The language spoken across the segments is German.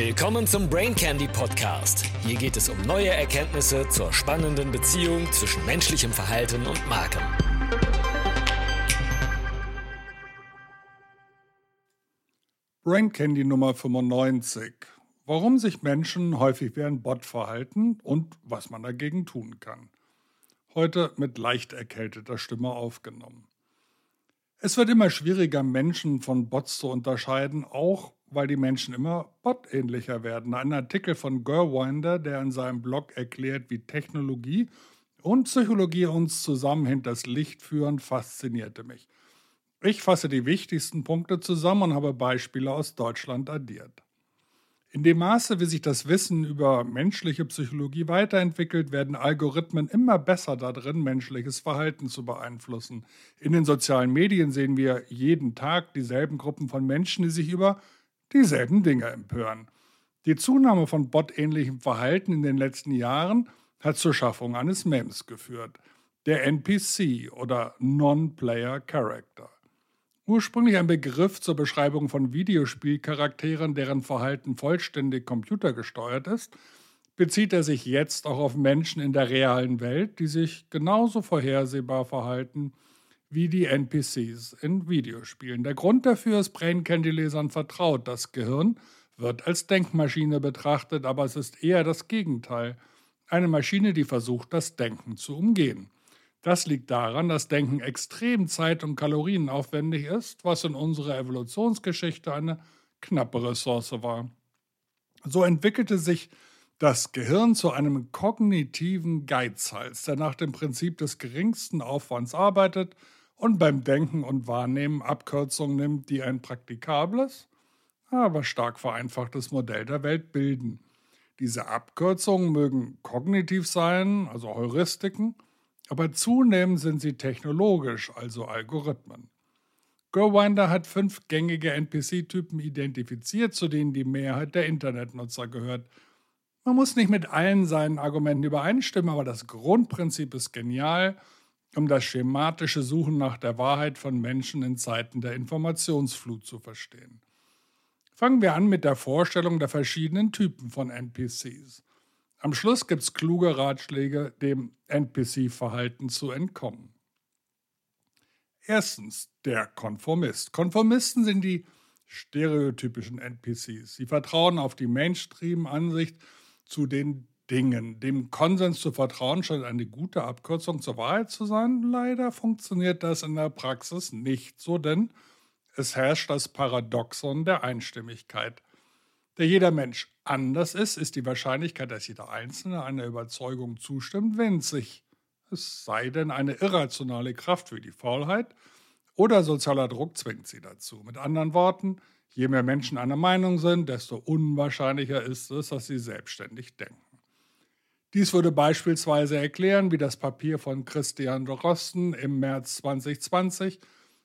Willkommen zum Brain Candy Podcast. Hier geht es um neue Erkenntnisse zur spannenden Beziehung zwischen menschlichem Verhalten und Marken. Brain Candy Nummer 95. Warum sich Menschen häufig wie ein Bot verhalten und was man dagegen tun kann. Heute mit leicht erkälteter Stimme aufgenommen. Es wird immer schwieriger, Menschen von Bots zu unterscheiden, auch weil die Menschen immer botähnlicher werden. Ein Artikel von Gerwinder, der in seinem Blog erklärt, wie Technologie und Psychologie uns zusammen hinters Licht führen, faszinierte mich. Ich fasse die wichtigsten Punkte zusammen und habe Beispiele aus Deutschland addiert. In dem Maße, wie sich das Wissen über menschliche Psychologie weiterentwickelt, werden Algorithmen immer besser darin, menschliches Verhalten zu beeinflussen. In den sozialen Medien sehen wir jeden Tag dieselben Gruppen von Menschen, die sich über dieselben Dinge empören. Die Zunahme von botähnlichem Verhalten in den letzten Jahren hat zur Schaffung eines Memes geführt, der NPC oder Non-Player Character. Ursprünglich ein Begriff zur Beschreibung von Videospielcharakteren, deren Verhalten vollständig computergesteuert ist, bezieht er sich jetzt auch auf Menschen in der realen Welt, die sich genauso vorhersehbar verhalten wie die NPCs in Videospielen. Der Grund dafür ist Brain Candy Lesern vertraut. Das Gehirn wird als Denkmaschine betrachtet, aber es ist eher das Gegenteil. Eine Maschine, die versucht, das Denken zu umgehen. Das liegt daran, dass Denken extrem zeit- und kalorienaufwendig ist, was in unserer Evolutionsgeschichte eine knappe Ressource war. So entwickelte sich das Gehirn zu einem kognitiven Geizhals, der nach dem Prinzip des geringsten Aufwands arbeitet und beim Denken und Wahrnehmen Abkürzungen nimmt, die ein praktikables, aber stark vereinfachtes Modell der Welt bilden. Diese Abkürzungen mögen kognitiv sein, also Heuristiken, aber zunehmend sind sie technologisch, also Algorithmen. GoWinder hat fünf gängige NPC-Typen identifiziert, zu denen die Mehrheit der Internetnutzer gehört. Man muss nicht mit allen seinen Argumenten übereinstimmen, aber das Grundprinzip ist genial, um das schematische Suchen nach der Wahrheit von Menschen in Zeiten der Informationsflut zu verstehen. Fangen wir an mit der Vorstellung der verschiedenen Typen von NPCs. Am Schluss gibt es kluge Ratschläge, dem NPC-Verhalten zu entkommen. Erstens, der Konformist. Konformisten sind die stereotypischen NPCs. Sie vertrauen auf die Mainstream-Ansicht zu den Dingen. Dem Konsens zu vertrauen scheint eine gute Abkürzung zur Wahrheit zu sein. Leider funktioniert das in der Praxis nicht so, denn es herrscht das Paradoxon der Einstimmigkeit. Da jeder Mensch anders ist, ist die Wahrscheinlichkeit, dass jeder Einzelne einer Überzeugung zustimmt, winzig. Es sei denn, eine irrationale Kraft wie die Faulheit oder sozialer Druck zwingt sie dazu. Mit anderen Worten, je mehr Menschen einer Meinung sind, desto unwahrscheinlicher ist es, dass sie selbstständig denken. Dies würde beispielsweise erklären, wie das Papier von Christian Drosten im März 2020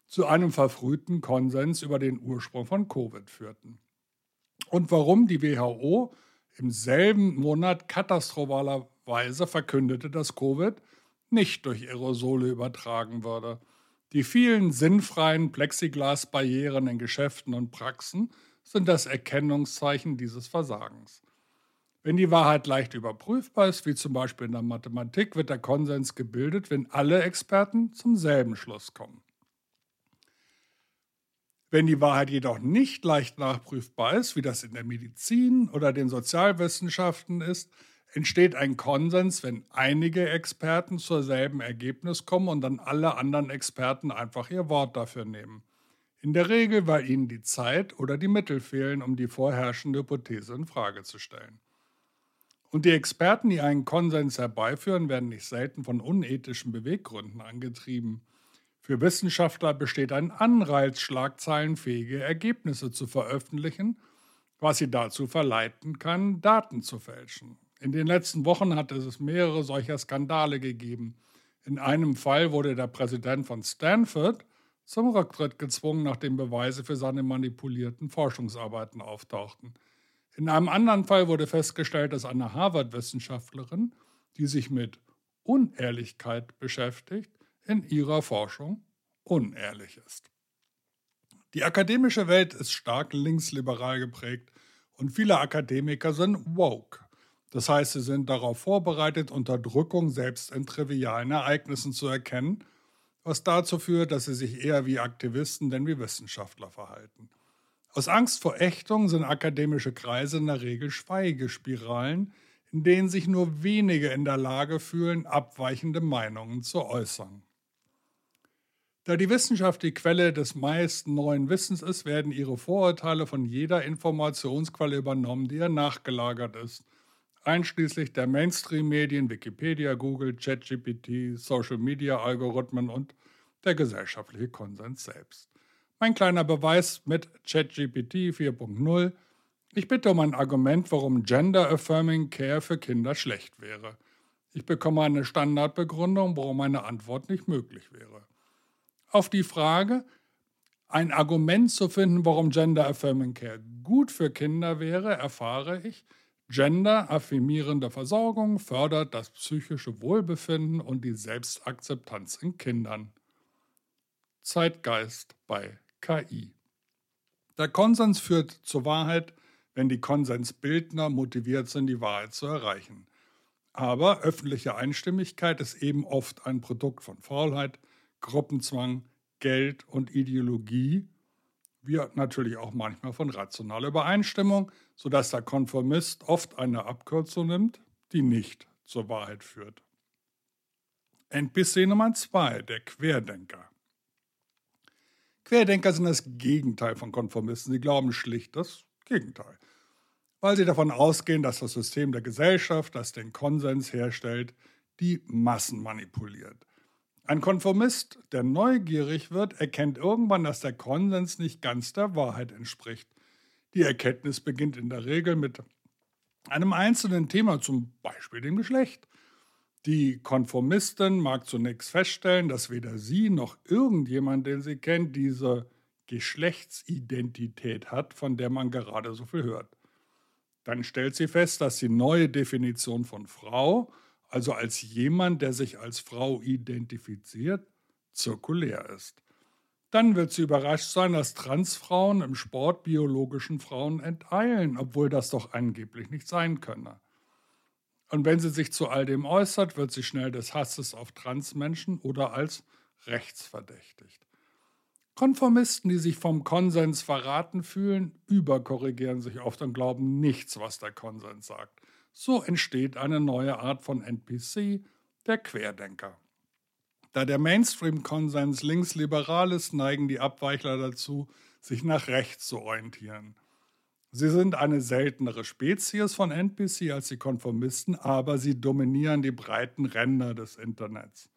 zu einem verfrühten Konsens über den Ursprung von Covid führten und warum die WHO im selben Monat katastrophalerweise verkündete, dass Covid nicht durch Aerosole übertragen würde. Die vielen sinnfreien Plexiglasbarrieren in Geschäften und Praxen sind das Erkennungszeichen dieses Versagens. Wenn die Wahrheit leicht überprüfbar ist, wie zum Beispiel in der Mathematik, wird der Konsens gebildet, wenn alle Experten zum selben Schluss kommen. Wenn die Wahrheit jedoch nicht leicht nachprüfbar ist, wie das in der Medizin oder den Sozialwissenschaften ist, entsteht ein Konsens, wenn einige Experten zur selben Ergebnis kommen und dann alle anderen Experten einfach ihr Wort dafür nehmen. In der Regel, weil ihnen die Zeit oder die Mittel fehlen, um die vorherrschende Hypothese in Frage zu stellen. Und die Experten, die einen Konsens herbeiführen, werden nicht selten von unethischen Beweggründen angetrieben. Für Wissenschaftler besteht ein Anreiz, schlagzeilenfähige Ergebnisse zu veröffentlichen, was sie dazu verleiten kann, Daten zu fälschen. In den letzten Wochen hat es mehrere solcher Skandale gegeben. In einem Fall wurde der Präsident von Stanford zum Rücktritt gezwungen, nachdem Beweise für seine manipulierten Forschungsarbeiten auftauchten. In einem anderen Fall wurde festgestellt, dass eine Harvard-Wissenschaftlerin, die sich mit Unehrlichkeit beschäftigt, in ihrer Forschung unehrlich ist. Die akademische Welt ist stark linksliberal geprägt Und viele Akademiker sind woke. Das heißt, sie sind darauf vorbereitet, Unterdrückung selbst in trivialen Ereignissen zu erkennen, was dazu führt, dass sie sich eher wie Aktivisten denn wie Wissenschaftler verhalten. Aus Angst vor Ächtung sind akademische Kreise in der Regel Schweigespiralen, in denen sich nur wenige in der Lage fühlen, abweichende Meinungen zu äußern. Da die Wissenschaft die Quelle des meisten neuen Wissens ist, werden ihre Vorurteile von jeder Informationsquelle übernommen, die ihr nachgelagert ist, einschließlich der Mainstream-Medien, Wikipedia, Google, ChatGPT, Social-Media-Algorithmen und der gesellschaftliche Konsens selbst. Mein kleiner Beweis mit ChatGPT 4.0. Ich bitte um ein Argument, warum Gender Affirming Care für Kinder schlecht wäre. Ich bekomme eine Standardbegründung, warum eine Antwort nicht möglich wäre. Auf die Frage, ein Argument zu finden, warum Gender Affirming Care gut für Kinder wäre, erfahre ich, Gender-affirmierende Versorgung fördert das psychische Wohlbefinden und die Selbstakzeptanz in Kindern. Zeitgeist bei KI. Der Konsens führt zur Wahrheit, wenn die Konsensbildner motiviert sind, die Wahrheit zu erreichen. Aber öffentliche Einstimmigkeit ist eben oft ein Produkt von Faulheit, Gruppenzwang, Geld und Ideologie, wie natürlich auch manchmal von rationaler Übereinstimmung, sodass der Konformist oft eine Abkürzung nimmt, die nicht zur Wahrheit führt. NPC Nummer 2, der Querdenker. Querdenker sind das Gegenteil von Konformisten. Sie glauben schlicht das Gegenteil. Weil sie davon ausgehen, dass das System der Gesellschaft, das den Konsens herstellt, die Massen manipuliert. Ein Konformist, der neugierig wird, erkennt irgendwann, dass der Konsens nicht ganz der Wahrheit entspricht. Die Erkenntnis beginnt in der Regel mit einem einzelnen Thema, zum Beispiel dem Geschlecht. Die Konformistin mag zunächst feststellen, dass weder sie noch irgendjemand, den sie kennt, diese Geschlechtsidentität hat, von der man gerade so viel hört. Dann stellt sie fest, dass die neue Definition von Frau, also als jemand, der sich als Frau identifiziert, zirkulär ist. Dann wird sie überrascht sein, dass Transfrauen im Sport biologischen Frauen enteilen, obwohl das doch angeblich nicht sein könne. Und wenn sie sich zu all dem äußert, wird sie schnell des Hasses auf Transmenschen oder als rechtsverdächtigt. Konformisten, die sich vom Konsens verraten fühlen, überkorrigieren sich oft und glauben nichts, was der Konsens sagt. So entsteht eine neue Art von NPC, der Querdenker. Da der Mainstream-Konsens linksliberal ist, neigen die Abweichler dazu, sich nach rechts zu orientieren. Sie sind eine seltenere Spezies von NPC als die Konformisten, aber sie dominieren die breiten Ränder des Internets.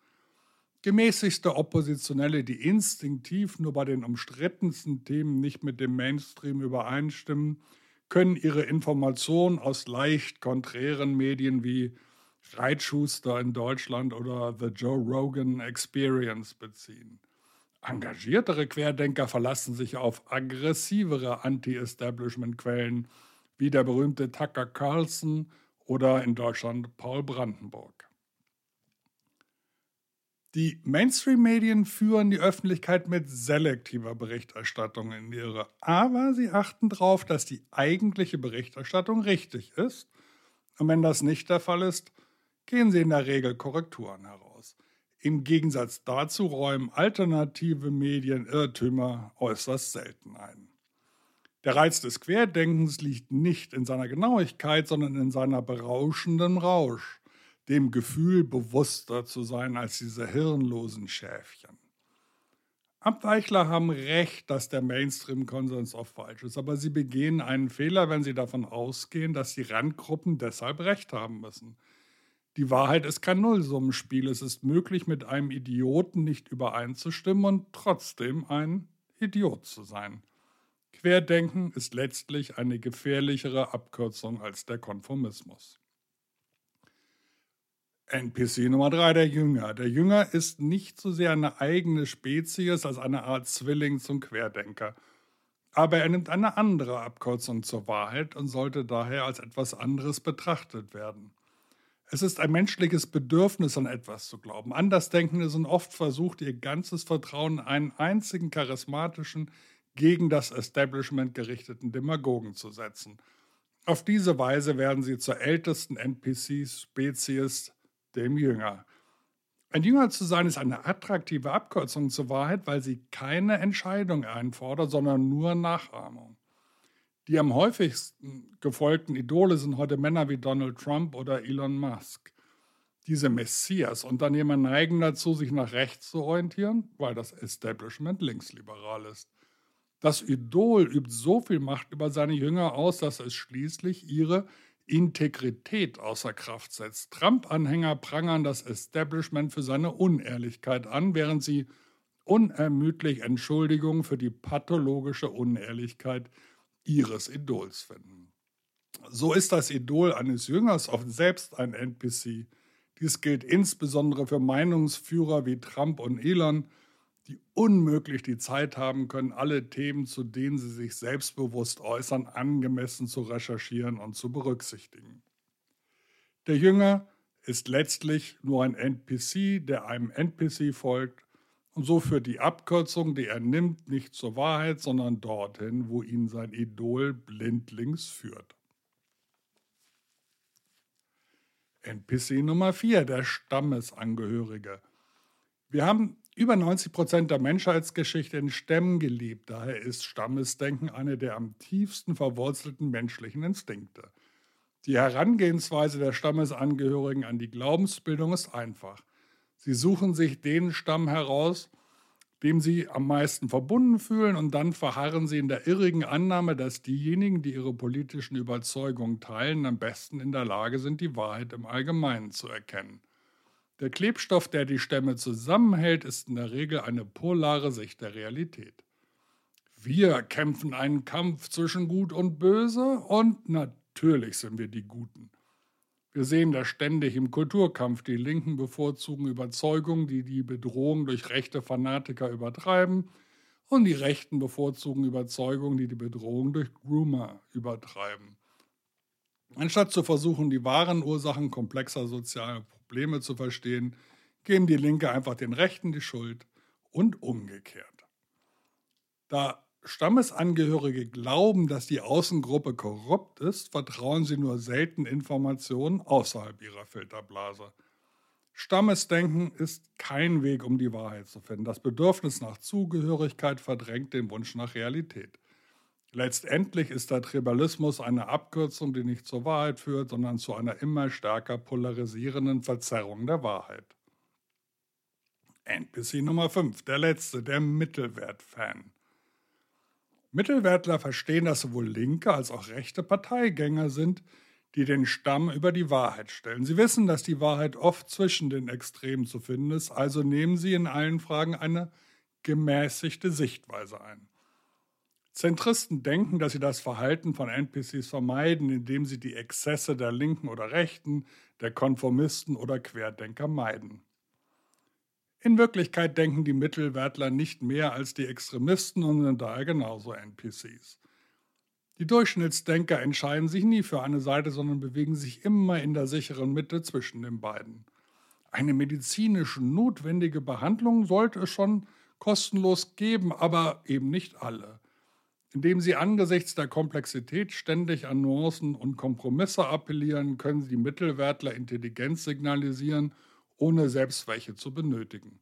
Gemäßigte Oppositionelle, die instinktiv nur bei den umstrittensten Themen nicht mit dem Mainstream übereinstimmen, können ihre Informationen aus leicht konträren Medien wie Reitschuster in Deutschland oder The Joe Rogan Experience beziehen. Engagiertere Querdenker verlassen sich auf aggressivere Anti-Establishment-Quellen, wie der berühmte Tucker Carlson oder in Deutschland Paul Brandenburg. Die Mainstream-Medien führen die Öffentlichkeit mit selektiver Berichterstattung in die Irre, aber sie achten darauf, dass die eigentliche Berichterstattung richtig ist. Und wenn das nicht der Fall ist, gehen sie in der Regel Korrekturen heraus. Im Gegensatz dazu räumen alternative Medien Irrtümer äußerst selten ein. Der Reiz des Querdenkens liegt nicht in seiner Genauigkeit, sondern in seiner berauschenden Rausch, dem Gefühl, bewusster zu sein als diese hirnlosen Schäfchen. Abweichler haben recht, dass der Mainstream-Konsens oft falsch ist, aber sie begehen einen Fehler, wenn sie davon ausgehen, dass die Randgruppen deshalb recht haben müssen. Die Wahrheit ist kein Nullsummenspiel. Es ist möglich, mit einem Idioten nicht übereinzustimmen und trotzdem ein Idiot zu sein. Querdenken ist letztlich eine gefährlichere Abkürzung als der Konformismus. NPC Nummer 3, der Jünger. Der Jünger ist nicht so sehr eine eigene Spezies als eine Art Zwilling zum Querdenker. Aber er nimmt eine andere Abkürzung zur Wahrheit und sollte daher als etwas anderes betrachtet werden. Es ist ein menschliches Bedürfnis, an etwas zu glauben. Andersdenkende sind oft versucht, ihr ganzes Vertrauen in einen einzigen charismatischen, gegen das Establishment gerichteten Demagogen zu setzen. Auf diese Weise werden sie zur ältesten NPC-Spezies, dem Jünger. Ein Jünger zu sein ist eine attraktive Abkürzung zur Wahrheit, weil sie keine Entscheidung einfordert, sondern nur Nachahmung. Die am häufigsten gefolgten Idole sind heute Männer wie Donald Trump oder Elon Musk. Diese Messias-Unternehmer neigen dazu, sich nach rechts zu orientieren, weil das Establishment linksliberal ist. Das Idol übt so viel Macht über seine Jünger aus, dass es schließlich ihre Integrität außer Kraft setzt. Trump-Anhänger prangern das Establishment für seine Unehrlichkeit an, während sie unermüdlich Entschuldigungen für die pathologische Unehrlichkeit ihres Idols finden. So ist das Idol eines Jüngers oft selbst ein NPC. Dies gilt insbesondere für Meinungsführer wie Trump und Elon, die unmöglich die Zeit haben können, alle Themen, zu denen sie sich selbstbewusst äußern, angemessen zu recherchieren und zu berücksichtigen. Der Jünger ist letztlich nur ein NPC, der einem NPC folgt und so führt die Abkürzung, die er nimmt, nicht zur Wahrheit, sondern dorthin, wo ihn sein Idol blindlings führt. NPC Nummer 4, der Stammesangehörige. Wir haben über 90 Prozent der Menschheitsgeschichte in Stämmen gelebt. Daher ist Stammesdenken eine der am tiefsten verwurzelten menschlichen Instinkte. Die Herangehensweise der Stammesangehörigen an die Glaubensbildung ist einfach. Sie suchen sich den Stamm heraus, dem sie am meisten verbunden fühlen, und dann verharren sie in der irrigen Annahme, dass diejenigen, die ihre politischen Überzeugungen teilen, am besten in der Lage sind, die Wahrheit im Allgemeinen zu erkennen. Der Klebstoff, der die Stämme zusammenhält, ist in der Regel eine polare Sicht der Realität. Wir kämpfen einen Kampf zwischen Gut und Böse und natürlich sind wir die Guten. Wir sehen das ständig im Kulturkampf. Die Linken bevorzugen Überzeugungen, die die Bedrohung durch rechte Fanatiker übertreiben, und die Rechten bevorzugen Überzeugungen, die die Bedrohung durch Groomer übertreiben. Anstatt zu versuchen, die wahren Ursachen komplexer sozialer Probleme zu verstehen, geben die Linke einfach den Rechten die Schuld und umgekehrt. Da Stammesangehörige glauben, dass die Außengruppe korrupt ist, vertrauen sie nur selten Informationen außerhalb ihrer Filterblase. Stammesdenken ist kein Weg, um die Wahrheit zu finden. Das Bedürfnis nach Zugehörigkeit verdrängt den Wunsch nach Realität. Letztendlich ist der Tribalismus eine Abkürzung, die nicht zur Wahrheit führt, sondern zu einer immer stärker polarisierenden Verzerrung der Wahrheit. NPC Nummer 5, der letzte, der Mittelwert-Fan. Mittelwertler verstehen, dass sowohl linke als auch rechte Parteigänger sind, die den Stamm über die Wahrheit stellen. Sie wissen, dass die Wahrheit oft zwischen den Extremen zu finden ist, also nehmen sie in allen Fragen eine gemäßigte Sichtweise ein. Zentristen denken, dass sie das Verhalten von NPCs vermeiden, indem sie die Exzesse der Linken oder Rechten, der Konformisten oder Querdenker meiden. In Wirklichkeit denken die Mittelwertler nicht mehr als die Extremisten und sind daher genauso NPCs. Die Durchschnittsdenker entscheiden sich nie für eine Seite, sondern bewegen sich immer in der sicheren Mitte zwischen den beiden. Eine medizinisch notwendige Behandlung sollte es schon kostenlos geben, aber eben nicht alle indem sie angesichts der Komplexität ständig an Nuancen und Kompromisse appellieren, können sie die Mittelwertler Intelligenz signalisieren, ohne selbst welche zu benötigen.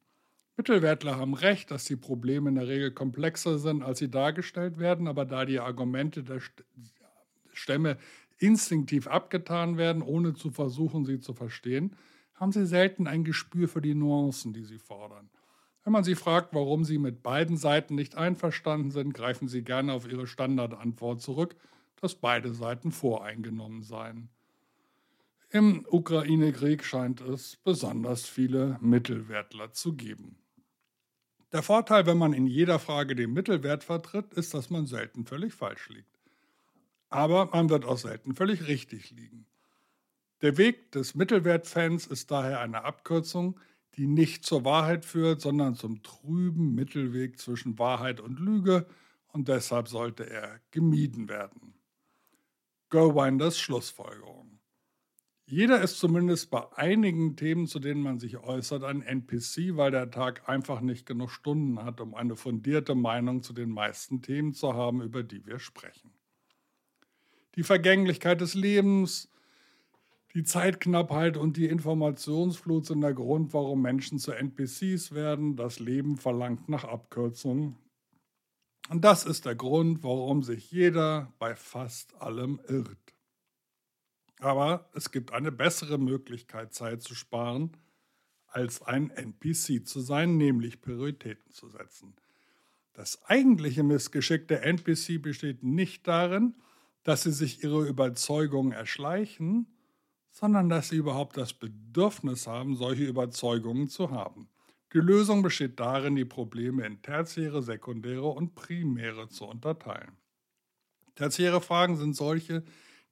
Mittelwertler haben recht, dass die Probleme in der Regel komplexer sind, als sie dargestellt werden, aber da die Argumente der Stämme instinktiv abgetan werden, ohne zu versuchen, sie zu verstehen, haben sie selten ein Gespür für die Nuancen, die sie fordern. Wenn man sie fragt, warum sie mit beiden Seiten nicht einverstanden sind, greifen sie gerne auf ihre Standardantwort zurück, dass beide Seiten voreingenommen seien. Im Ukraine-Krieg scheint es besonders viele Mittelwertler zu geben. Der Vorteil, wenn man in jeder Frage den Mittelwert vertritt, ist, dass man selten völlig falsch liegt. Aber man wird auch selten völlig richtig liegen. Der Weg des Mittelwertfans ist daher eine Abkürzung, die nicht zur Wahrheit führt, sondern zum trüben Mittelweg zwischen Wahrheit und Lüge und deshalb sollte er gemieden werden. Gerwinders Schlussfolgerung. Jeder ist zumindest bei einigen Themen, zu denen man sich äußert, ein NPC, weil der Tag einfach nicht genug Stunden hat, um eine fundierte Meinung zu den meisten Themen zu haben, über die wir sprechen. Die Vergänglichkeit des Lebens, die Zeitknappheit und die Informationsflut sind der Grund, warum Menschen zu NPCs werden. Das Leben verlangt nach Abkürzungen. Und das ist der Grund, warum sich jeder bei fast allem irrt. Aber es gibt eine bessere Möglichkeit, Zeit zu sparen, als ein NPC zu sein, nämlich Prioritäten zu setzen. Das eigentliche Missgeschick der NPC besteht nicht darin, dass sie sich ihre Überzeugungen erschleichen, sondern dass sie überhaupt das Bedürfnis haben, solche Überzeugungen zu haben. Die Lösung besteht darin, die Probleme in tertiäre, sekundäre und primäre zu unterteilen. Tertiäre Fragen sind solche,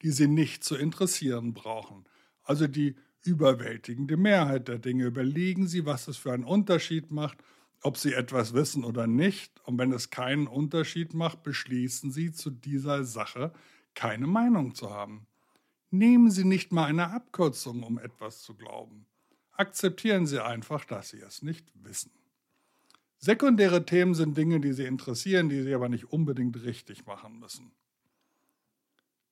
die Sie nicht zu interessieren brauchen. Also die überwältigende Mehrheit der Dinge. Überlegen Sie, was es für einen Unterschied macht, ob Sie etwas wissen oder nicht. Und wenn es keinen Unterschied macht, beschließen Sie zu dieser Sache keine Meinung zu haben. Nehmen Sie nicht mal eine Abkürzung, um etwas zu glauben. Akzeptieren Sie einfach, dass Sie es nicht wissen. Sekundäre Themen sind Dinge, die Sie interessieren, die Sie aber nicht unbedingt richtig machen müssen.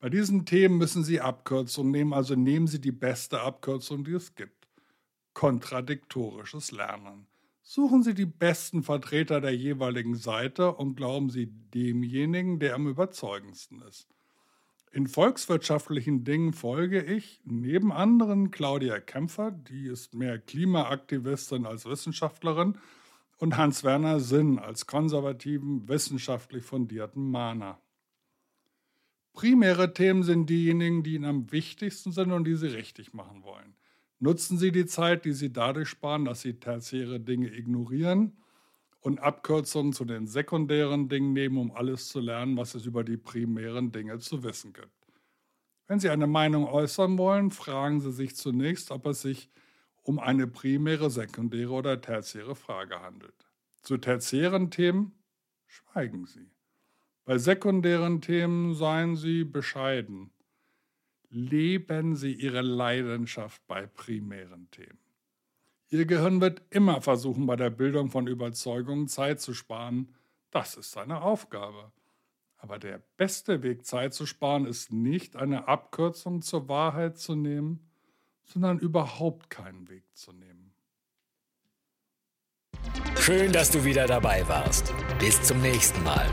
Bei diesen Themen müssen Sie Abkürzungen nehmen, also nehmen Sie die beste Abkürzung, die es gibt. Kontradiktorisches Lernen. Suchen Sie die besten Vertreter der jeweiligen Seite und glauben Sie demjenigen, der am überzeugendsten ist. In volkswirtschaftlichen Dingen folge ich neben anderen Claudia Kämpfer, die ist mehr Klimaaktivistin als Wissenschaftlerin, und Hans-Werner Sinn als konservativen, wissenschaftlich fundierten Mahner. Primäre Themen sind diejenigen, die Ihnen am wichtigsten sind und die Sie richtig machen wollen. Nutzen Sie die Zeit, die Sie dadurch sparen, dass Sie tertiäre Dinge ignorieren und Abkürzungen zu den sekundären Dingen nehmen, um alles zu lernen, was es über die primären Dinge zu wissen gibt. Wenn Sie eine Meinung äußern wollen, fragen Sie sich zunächst, ob es sich um eine primäre, sekundäre oder tertiäre Frage handelt. Zu tertiären Themen schweigen Sie. Bei sekundären Themen seien Sie bescheiden. Leben Sie Ihre Leidenschaft bei primären Themen. Ihr Gehirn wird immer versuchen, bei der Bildung von Überzeugungen Zeit zu sparen. Das ist seine Aufgabe. Aber der beste Weg, Zeit zu sparen, ist nicht eine Abkürzung zur Wahrheit zu nehmen, sondern überhaupt keinen Weg zu nehmen. Schön, dass du wieder dabei warst. Bis zum nächsten Mal.